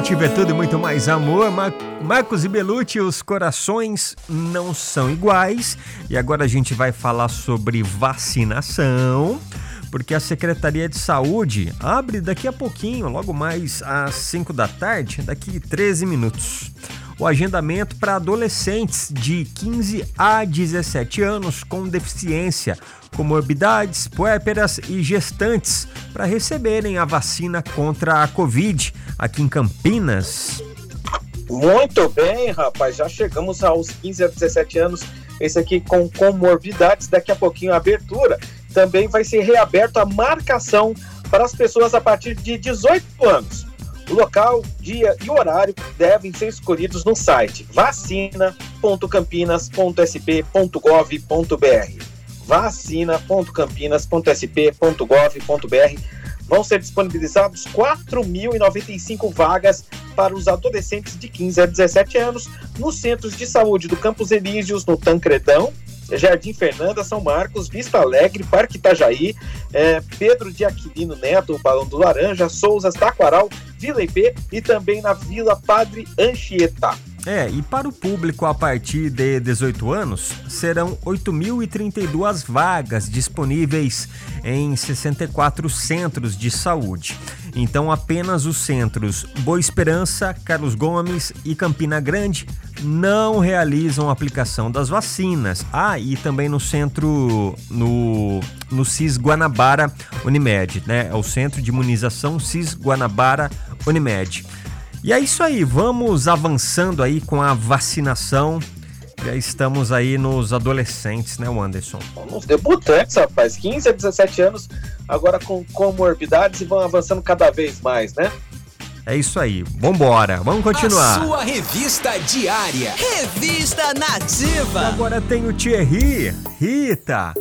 Ativa é tudo muito mais amor. Mar Marcos e Belucci, os corações não são iguais. E agora a gente vai falar sobre vacinação, porque a Secretaria de Saúde abre daqui a pouquinho, logo mais às 5 da tarde, daqui 13 minutos. O agendamento para adolescentes de 15 a 17 anos com deficiência, comorbidades, puérperas e gestantes para receberem a vacina contra a Covid aqui em Campinas. Muito bem, rapaz, já chegamos aos 15 a 17 anos. Esse aqui com comorbidades, daqui a pouquinho a abertura. Também vai ser reaberto a marcação para as pessoas a partir de 18 anos. O local, dia e horário devem ser escolhidos no site vacina.campinas.sp.gov.br. vacina.campinas.sp.gov.br vão ser disponibilizados 4.095 vagas para os adolescentes de 15 a 17 anos nos centros de saúde do Campos Elíseos, no Tancredão, Jardim Fernanda, São Marcos, Vista Alegre, Parque Itajaí, é, Pedro de Aquilino Neto, Balão do Laranja, Souzas, Taquaral, Vila IP e também na Vila Padre Anchieta. É, e para o público a partir de 18 anos, serão 8.032 vagas disponíveis em 64 centros de saúde. Então, apenas os centros Boa Esperança, Carlos Gomes e Campina Grande não realizam aplicação das vacinas. Ah, e também no centro, no, no CIS Guanabara Unimed, né? É o Centro de Imunização CIS Guanabara Unimed. E é isso aí, vamos avançando aí com a vacinação. Já estamos aí nos adolescentes, né, Anderson? Nos debutantes, rapaz, 15 a 17 anos, agora com comorbidades e vão avançando cada vez mais, né? É isso aí, vambora, vamos continuar. A sua revista diária. Revista Nativa. Agora tem o Thierry, Rita,